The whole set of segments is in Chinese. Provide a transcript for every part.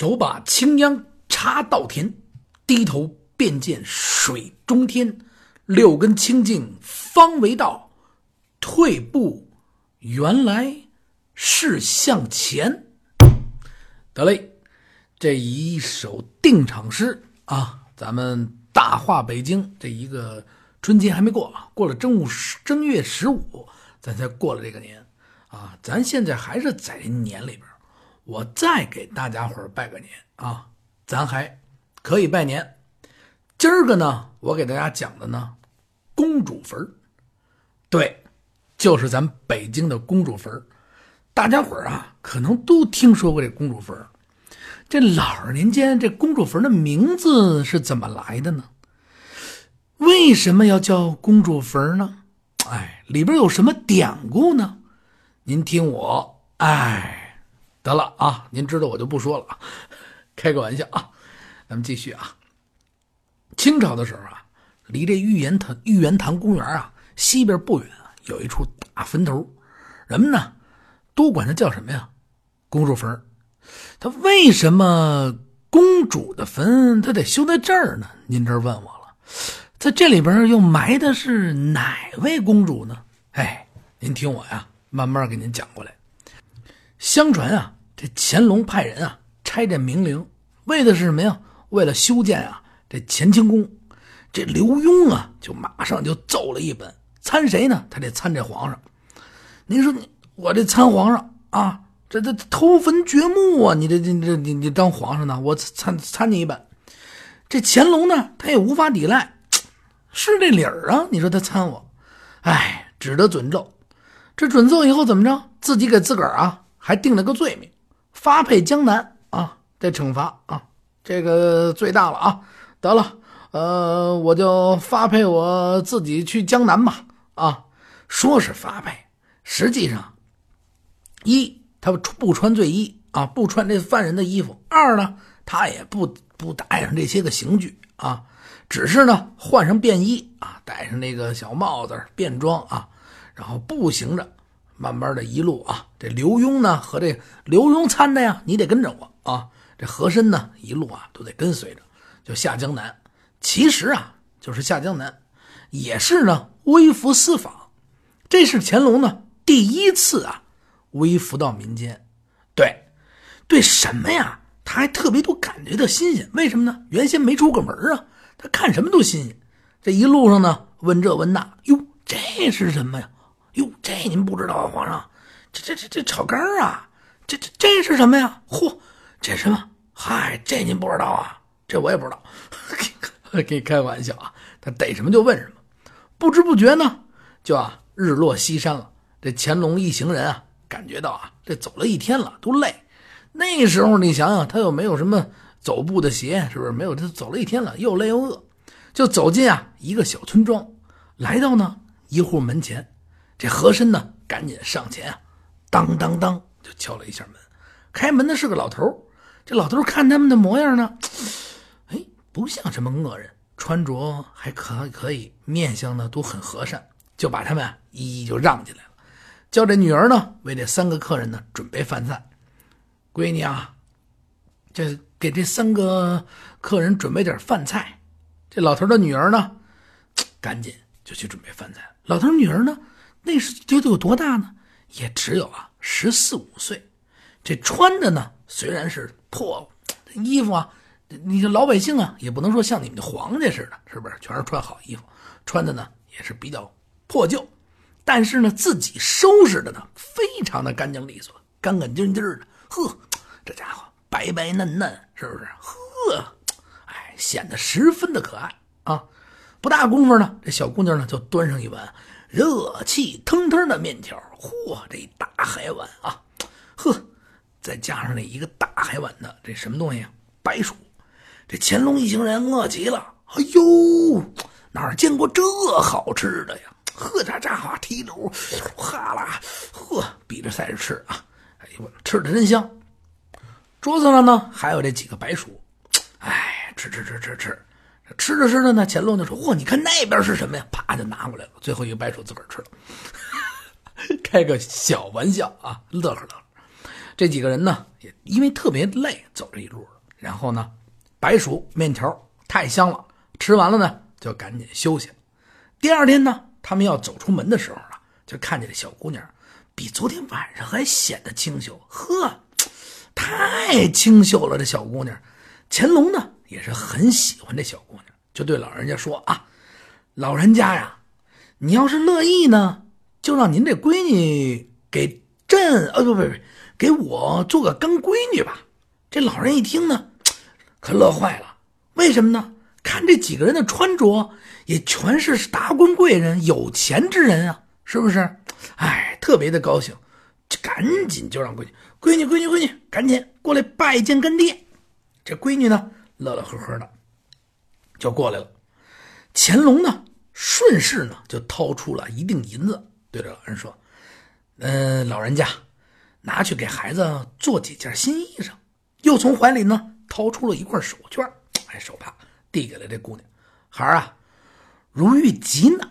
手把青秧插稻田，低头便见水中天。六根清净方为道，退步原来是向前。得嘞，这一首定场诗啊，咱们大话北京这一个春节还没过啊，过了正午正月十五，咱才过了这个年啊，咱现在还是在年里边。我再给大家伙儿拜个年啊，咱还可以拜年。今儿个呢，我给大家讲的呢，公主坟儿对，就是咱北京的公主坟儿大家伙儿啊，可能都听说过这公主坟儿这老二年间，这公主坟的名字是怎么来的呢？为什么要叫公主坟呢？哎，里边有什么典故呢？您听我，哎。得了啊，您知道我就不说了啊，开个玩笑啊，咱们继续啊。清朝的时候啊，离这玉渊潭玉渊潭公园啊西边不远啊有一处大坟头，人们呢都管它叫什么呀？公主坟。他为什么公主的坟他得修在这儿呢？您这问我了，在这里边又埋的是哪位公主呢？哎，您听我呀，慢慢给您讲过来。相传啊，这乾隆派人啊拆这明陵，为的是什么呀？为了修建啊这乾清宫。这刘墉啊，就马上就奏了一本，参谁呢？他得参这皇上。您说你我这参皇上啊，这这偷坟掘墓啊！你这这这你你当皇上呢？我参参你一本。这乾隆呢，他也无法抵赖，是这理儿啊！你说他参我，哎，只得准奏。这准奏以后怎么着？自己给自个儿啊。还定了个罪名，发配江南啊！这惩罚啊，这个最大了啊！得了，呃，我就发配我自己去江南吧。啊，说是发配，实际上，一他不穿罪衣啊，不穿这犯人的衣服；二呢，他也不不带上这些个刑具啊，只是呢换上便衣啊，戴上那个小帽子便装啊，然后步行着。慢慢的一路啊，这刘墉呢和这刘墉参的呀，你得跟着我啊。这和珅呢一路啊都得跟随着，就下江南。其实啊就是下江南，也是呢微服私访。这是乾隆呢第一次啊微服到民间。对，对什么呀？他还特别多感觉到新鲜。为什么呢？原先没出过门啊，他看什么都新鲜。这一路上呢问这问那，哟，这是什么呀？哟，这您不知道啊，皇上，这这这这炒肝啊，这这这是什么呀？嚯，这什么？嗨，这您不知道啊？这我也不知道，给你开玩笑啊。他逮什么就问什么，不知不觉呢，就啊日落西山了。这乾隆一行人啊，感觉到啊，这走了一天了，都累。那时候你想想，他又没有什么走步的鞋，是不是？没有，他走了一天了，又累又饿，就走进啊一个小村庄，来到呢一户门前。这和珅呢，赶紧上前啊，当当当就敲了一下门。开门的是个老头这老头看他们的模样呢，哎，不像什么恶人，穿着还可可以，面相呢都很和善，就把他们一一就让进来了。叫这女儿呢，为这三个客人呢准备饭菜。闺女啊，这给这三个客人准备点饭菜。这老头的女儿呢，赶紧就去准备饭菜。老头女儿呢？那时究竟有多大呢？也只有啊十四五岁。这穿的呢，虽然是破衣服啊，你这老百姓啊，也不能说像你们的皇家似的，是不是？全是穿好衣服，穿的呢也是比较破旧，但是呢，自己收拾的呢，非常的干净利索，干干净净的。呵，这家伙白白嫩嫩，是不是？呵，哎，显得十分的可爱啊！不大功夫呢，这小姑娘呢就端上一碗。热气腾腾的面条，嚯，这一大海碗啊，呵，再加上那一个大海碗的这什么东西啊？白薯。这乾隆一行人饿极了，哎呦，哪见过这好吃的呀？呵，这家伙提溜，哈啦，呵，比着赛着吃啊！哎呦，吃的真香。桌子上呢还有这几个白薯，哎，吃吃吃吃吃。吃着吃着呢，乾隆就说：“嚯，你看那边是什么呀？”啪就拿过来了。最后一个白薯自个儿吃了，开个小玩笑啊，乐呵乐呵。这几个人呢，也因为特别累，走这一路然后呢，白薯面条太香了，吃完了呢，就赶紧休息。第二天呢，他们要走出门的时候呢，就看见这小姑娘比昨天晚上还显得清秀，呵，太清秀了！这小姑娘，乾隆呢也是很喜欢这小姑娘，就对老人家说啊：“老人家呀，你要是乐意呢，就让您这闺女给朕，呃，不不不，给我做个干闺女吧。”这老人一听呢，可乐坏了，为什么呢？看这几个人的穿着，也全是达官贵人、有钱之人啊，是不是？哎，特别的高兴，就赶紧就让闺女、闺女、闺女、闺女，赶紧过来拜见干爹。这闺女呢，乐乐呵呵的就过来了。乾隆呢，顺势呢就掏出了一锭银子，对着老人说：“嗯，老人家，拿去给孩子做几件新衣裳。”又从怀里呢掏出了一块手绢，哎，手帕递给了这姑娘。孩儿啊，如遇急难，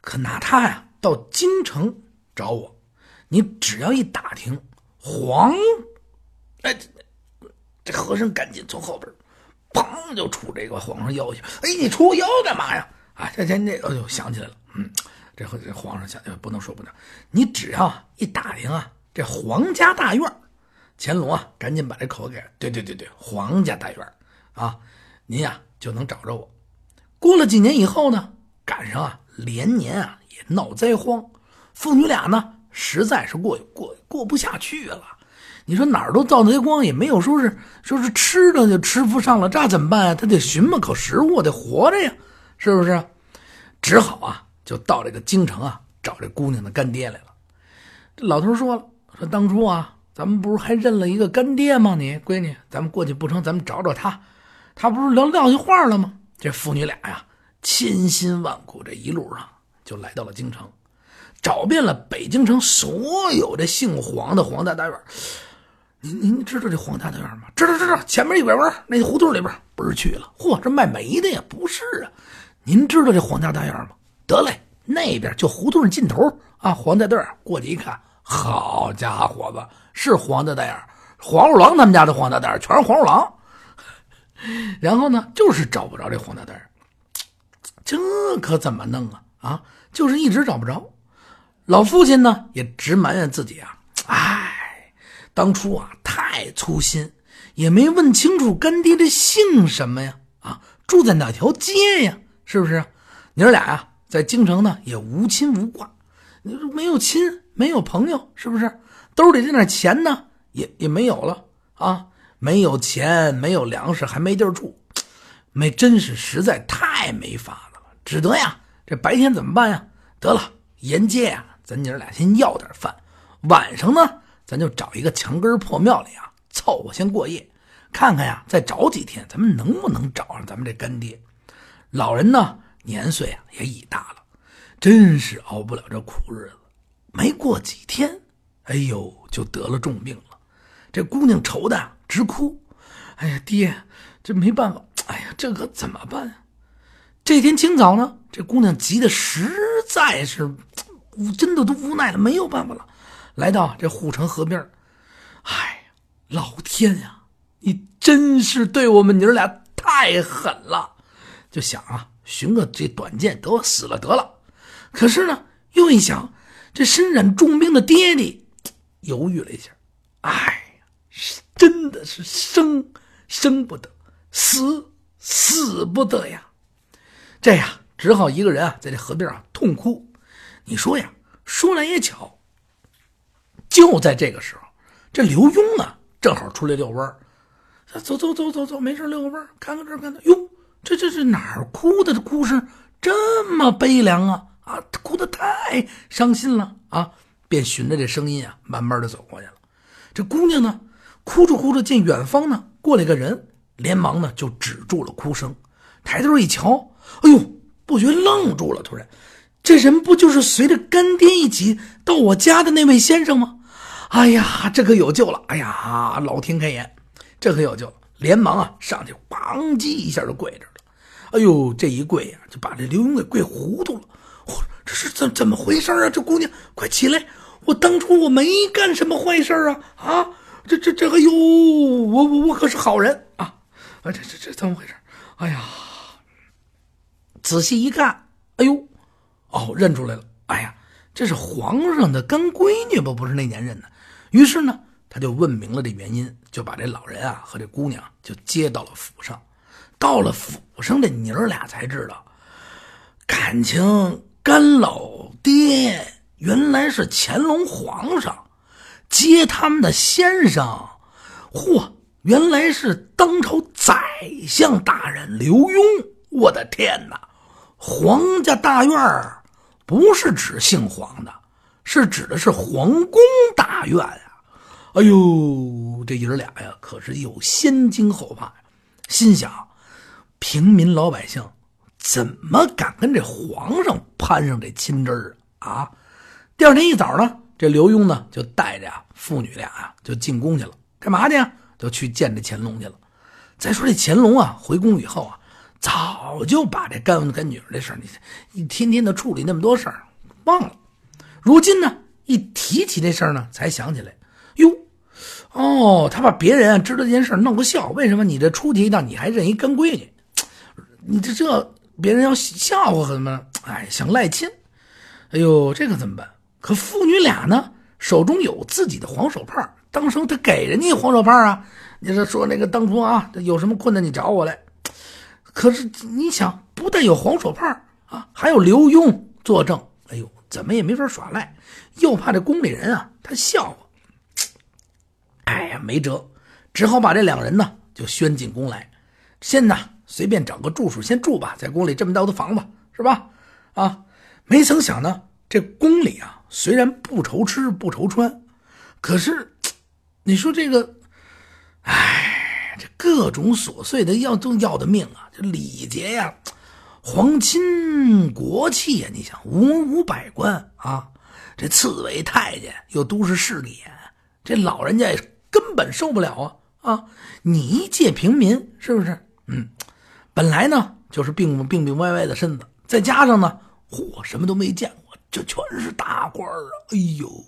可拿它呀到京城找我。你只要一打听皇，哎，这和尚赶紧从后边，砰就杵这个皇上腰去。哎，你杵我腰干嘛呀？啊，这这这，哎呦，想起来了，嗯，这这皇上想，不能说不能，你只要一打听啊，这皇家大院。乾隆啊，赶紧把这口给对对对对，皇家大院啊，您呀就能找着我。过了几年以后呢，赶上啊连年啊也闹灾荒，父女俩呢实在是过过过不下去了。你说哪儿都造灾荒，也没有说是说是吃的就吃不上了，这怎么办呀？他得寻摸口食物，得活着呀，是不是？只好啊就到这个京城啊找这姑娘的干爹来了。这老头说了，说当初啊。咱们不是还认了一个干爹吗？你闺女，咱们过去不成？咱们找找他，他不是撂撂下话了吗？这父女俩呀，千辛万苦，这一路上就来到了京城，找遍了北京城所有的姓黄的黄家大院。您您知道这黄家大院吗？知道知道，前面一拐弯那胡同里边不是去了？嚯，这卖煤的呀？不是啊，您知道这黄家大院吗？得嘞，那边就胡同尽头啊，黄家院过去一看。好家伙子，是黄大眼黄鼠狼他们家的黄大眼全是黄鼠狼。然后呢，就是找不着这黄大眼这可怎么弄啊？啊，就是一直找不着。老父亲呢，也直埋怨自己啊，哎，当初啊太粗心，也没问清楚干爹的姓什么呀？啊，住在哪条街呀？是不是？娘儿俩呀，在京城呢也无亲无挂，你说没有亲。没有朋友，是不是？兜里这点钱呢，也也没有了啊！没有钱，没有粮食，还没地儿住，没真是实在太没法子了。只得呀，这白天怎么办呀？得了，沿街呀，咱娘俩先要点饭，晚上呢，咱就找一个墙根破庙里啊，凑合先过夜，看看呀，再找几天，咱们能不能找上咱们这干爹？老人呢，年岁啊也已大了，真是熬不了这苦日子。没过几天，哎呦，就得了重病了。这姑娘愁的直哭。哎呀，爹，这没办法。哎呀，这可怎么办啊？这天清早呢，这姑娘急的实在是，真的都无奈了，没有办法了。来到这护城河边哎，老天呀，你真是对我们娘俩太狠了。就想啊，寻个这短见，得我死了得了。可是呢，又一想。这身染重病的爹爹犹豫了一下，哎呀，真的是生生不得，死死不得呀！这样只好一个人啊，在这河边啊痛哭。你说呀，说来也巧，就在这个时候，这刘墉啊正好出来遛弯走走走走走，没事遛个弯看看这看看，哟，这这是哪儿哭的？这哭声这么悲凉啊！啊，哭得太伤心了啊！便循着这声音啊，慢慢的走过去了。这姑娘呢，哭着哭着，见远方呢过来个人，连忙呢就止住了哭声，抬头一瞧，哎呦，不觉愣住了。突然，这人不就是随着干爹一起到我家的那位先生吗？哎呀，这可有救了！哎呀，老天开眼，这可有救了！连忙啊上去，咣叽一下就跪着。哎呦，这一跪呀，就把这刘墉给跪糊涂了。这是怎怎么回事啊？这姑娘，快起来！我当初我没干什么坏事啊！啊，这这这，哎呦，我我我可是好人啊！啊，这这这怎么回事？哎呀，仔细一看，哎呦，哦，认出来了！哎呀，这是皇上的干闺女吧？不是那年认的。于是呢，他就问明了这原因，就把这老人啊和这姑娘就接到了府上。到了府上，这娘儿俩才知道，感情干老爹原来是乾隆皇上，接他们的先生，嚯，原来是当朝宰相大人刘墉。我的天哪，皇家大院儿不是指姓黄的，是指的是皇宫大院啊！哎呦，这爷儿俩呀，可是有先惊后怕，心想。平民老百姓怎么敢跟这皇上攀上这亲枝儿啊？第二天一早呢，这刘墉呢就带着呀父女俩呀就进宫去了，干嘛去呀？就去见这乾隆去了。再说这乾隆啊，回宫以后啊，早就把这干干女儿这事儿，你一天天的处理那么多事儿忘了。如今呢，一提起这事儿呢，才想起来，哟。哦，他把别人知道这件事儿弄个笑，为什么你这出去一趟你还认一干闺女？你这这别人要笑话什么？哎，想赖亲，哎呦，这可怎么办？可父女俩呢，手中有自己的黄手帕，当时他给人家黄手帕啊。你说说那个当初啊，有什么困难你找我来。可是你想，不但有黄手帕啊，还有刘墉作证，哎呦，怎么也没法耍赖，又怕这宫里人啊他笑话。哎呀，没辙，只好把这两人呢就宣进宫来，先呢。随便找个住处先住吧，在宫里这么大的房子，是吧？啊，没曾想呢，这宫里啊，虽然不愁吃不愁穿，可是，你说这个，哎，这各种琐碎的要都要的命啊！这礼节呀，皇亲国戚呀，你想文武百官啊，这刺猬太监又都是势利眼，这老人家也根本受不了啊！啊，你一介平民，是不是？嗯。本来呢就是病病病歪歪的身子，再加上呢，嚯，什么都没见过，这全是大官啊！哎呦，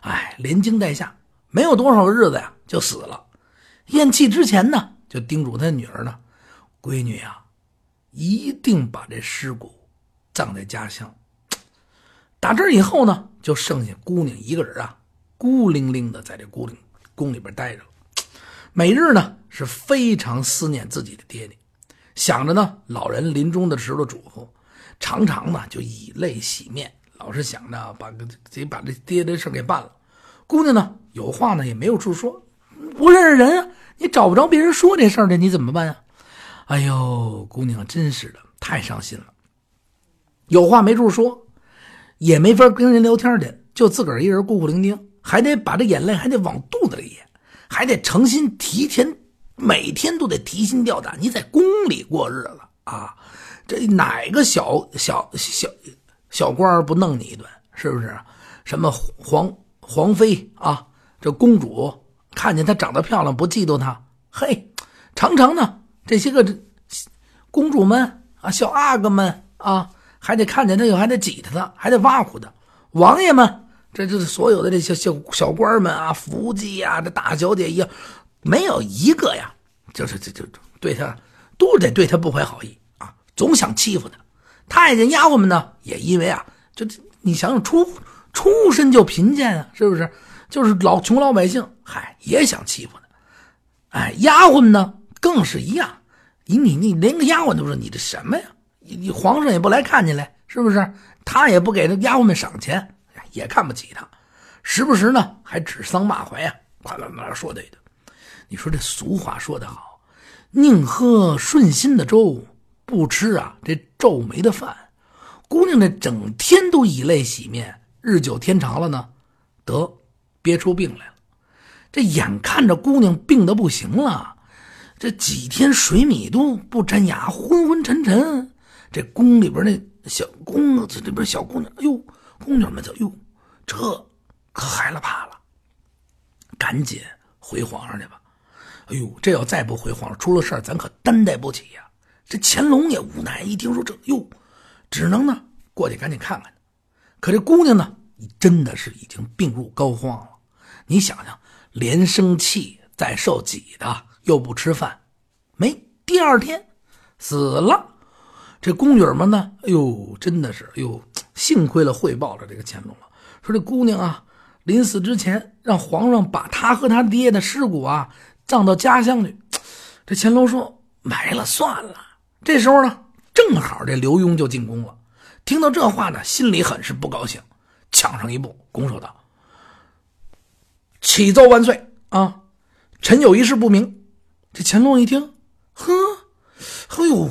哎，连惊带吓，没有多少日子呀，就死了。咽气之前呢，就叮嘱他女儿呢：“闺女啊，一定把这尸骨葬在家乡。”打这以后呢，就剩下姑娘一个人啊，孤零零的在这宫里宫里边待着，每日呢是非常思念自己的爹爹。想着呢，老人临终的时候嘱咐，常常呢就以泪洗面，老是想着把个得把这爹的事给办了。姑娘呢有话呢也没有处说，不认识人啊，你找不着别人说这事儿的，你怎么办呀？哎呦，姑娘真是的，太伤心了，有话没处说，也没法跟人聊天去，就自个儿一人孤苦伶仃，还得把这眼泪还得往肚子里咽，还得诚心提前。每天都得提心吊胆，你在宫里过日子啊，这哪个小小小小官不弄你一顿？是不是？什么皇皇妃啊，这公主看见她长得漂亮，不嫉妒她？嘿，常常呢，这些个公主们啊，小阿哥们啊，还得看见她，又还得挤她，还得挖苦她。王爷们，这就是所有的这些小小官们啊，福晋呀，这大小姐一样。没有一个呀，就是这就对他都得对他不怀好意啊，总想欺负他。太监丫鬟们呢，也因为啊，就你想想出出身就贫贱啊，是不是？就是老穷老百姓，嗨，也想欺负他。哎，丫鬟呢更是一样，你你你连个丫鬟都是，你这什么呀？你皇上也不来看你来，是不是？他也不给那丫鬟们赏钱，也看不起他，时不时呢还指桑骂槐呀，夸啦啦说对的。你说这俗话说得好，宁喝顺心的粥，不吃啊这皱眉的饭。姑娘这整天都以泪洗面，日久天长了呢，得憋出病来了。这眼看着姑娘病得不行了，这几天水米都不沾牙，昏昏沉沉。这宫里边那小宫子里边小姑娘，哎呦，宫女们就哟，这可害了怕了，赶紧回皇上去吧。哎呦，这要再不回皇上，出了事儿咱可担待不起呀！这乾隆也无奈，一听说这，哟，只能呢过去赶紧看看可这姑娘呢，真的是已经病入膏肓了。你想想，连生气再受挤的，又不吃饭，没第二天死了。这宫女们呢，哎呦，真的是，哎呦，幸亏了汇报了这个乾隆了，说这姑娘啊，临死之前让皇上把她和她爹的尸骨啊葬到家乡去。这乾隆说埋了算了。这时候呢，正好这刘墉就进宫了，听到这话呢，心里很是不高兴，抢上一步拱手道。启奏万岁啊！臣有一事不明。这乾隆一听，呵，哎呦，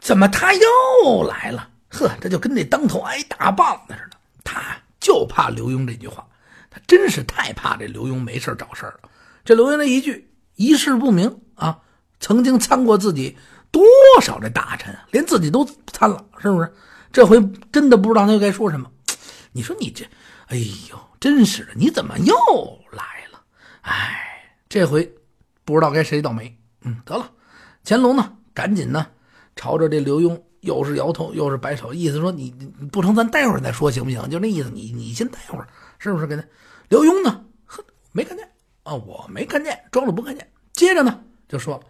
怎么他又来了？呵，这就跟那当头挨大棒子似的。他就怕刘墉这句话，他真是太怕这刘墉没事找事了。这刘墉那一句一事不明啊，曾经参过自己多少这大臣，连自己都参了，是不是？这回真的不知道他又该说什么。你说你这，哎呦！真是的，你怎么又来了？哎，这回不知道该谁倒霉。嗯，得了，乾隆呢，赶紧呢，朝着这刘墉又是摇头又是摆手，意思说你你不成，咱待会儿再说行不行？就那意思，你你先待会儿，是不是？给他刘墉呢，呵，没看见啊，我没看见，装作不看见。接着呢，就说，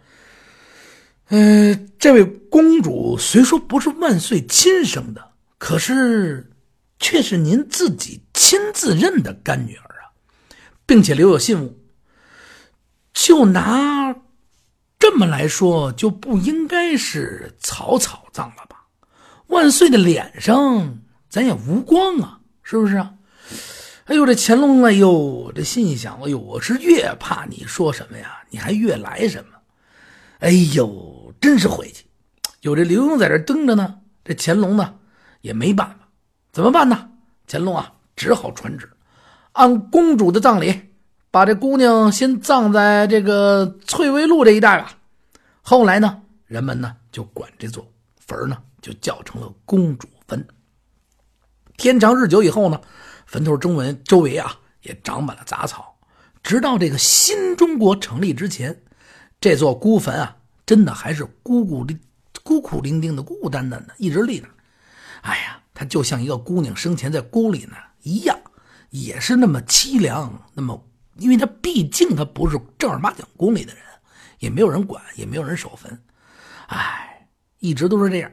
呃，这位公主虽说不是万岁亲生的，可是。却是您自己亲自认的干女儿啊，并且留有信物。就拿这么来说，就不应该是草草葬了吧？万岁的脸上咱也无光啊，是不是啊？哎呦，这乾隆哎呦，这心想，哎呦，我是越怕你说什么呀，你还越来什么？哎呦，真是晦气！有这刘墉在这盯着呢，这乾隆呢也没办法。怎么办呢？乾隆啊，只好传旨，按公主的葬礼，把这姑娘先葬在这个翠微路这一带吧。后来呢，人们呢就管这座坟呢就叫成了公主坟。天长日久以后呢，坟头周围周围啊也长满了杂草，直到这个新中国成立之前，这座孤坟啊，真的还是孤孤零孤苦伶仃的、孤孤单单的，一直立着。哎呀！它就像一个姑娘生前在宫里呢一样，也是那么凄凉，那么，因为她毕竟她不是正儿八经宫里的人，也没有人管，也没有人守坟，哎，一直都是这样。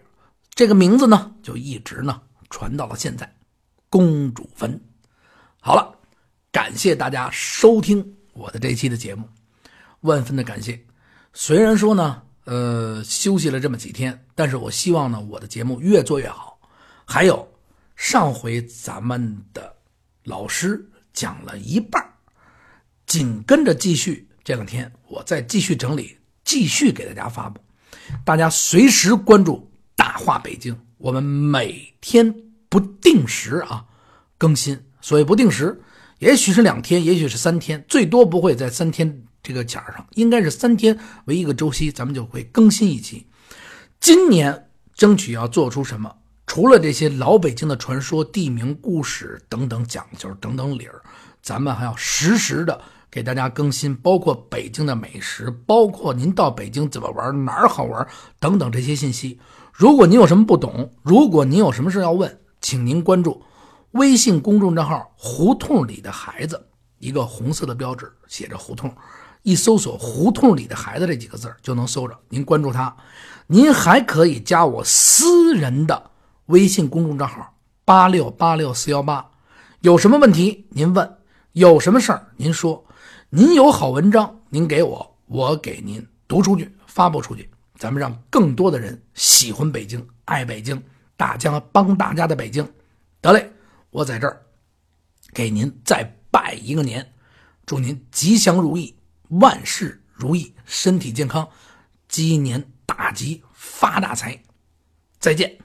这个名字呢，就一直呢传到了现在，公主坟。好了，感谢大家收听我的这期的节目，万分的感谢。虽然说呢，呃，休息了这么几天，但是我希望呢，我的节目越做越好。还有，上回咱们的老师讲了一半紧跟着继续。这两天我再继续整理，继续给大家发布。大家随时关注《大话北京》，我们每天不定时啊更新。所谓不定时，也许是两天，也许是三天，最多不会在三天这个点上，应该是三天为一个周期，咱们就会更新一期。今年争取要做出什么？除了这些老北京的传说、地名、故事等等讲究、等等理儿，咱们还要实时的给大家更新，包括北京的美食，包括您到北京怎么玩、哪儿好玩等等这些信息。如果您有什么不懂，如果您有什么事要问，请您关注微信公众账号“胡同里的孩子”，一个红色的标志写着“胡同”，一搜索“胡同里的孩子”这几个字就能搜着。您关注他，您还可以加我私人的。微信公众账号八六八六四幺八，有什么问题您问，有什么事儿您说，您有好文章您给我，我给您读出去，发布出去，咱们让更多的人喜欢北京，爱北京，大家帮大家的北京，得嘞，我在这儿给您再拜一个年，祝您吉祥如意，万事如意，身体健康，鸡年大吉发大财，再见。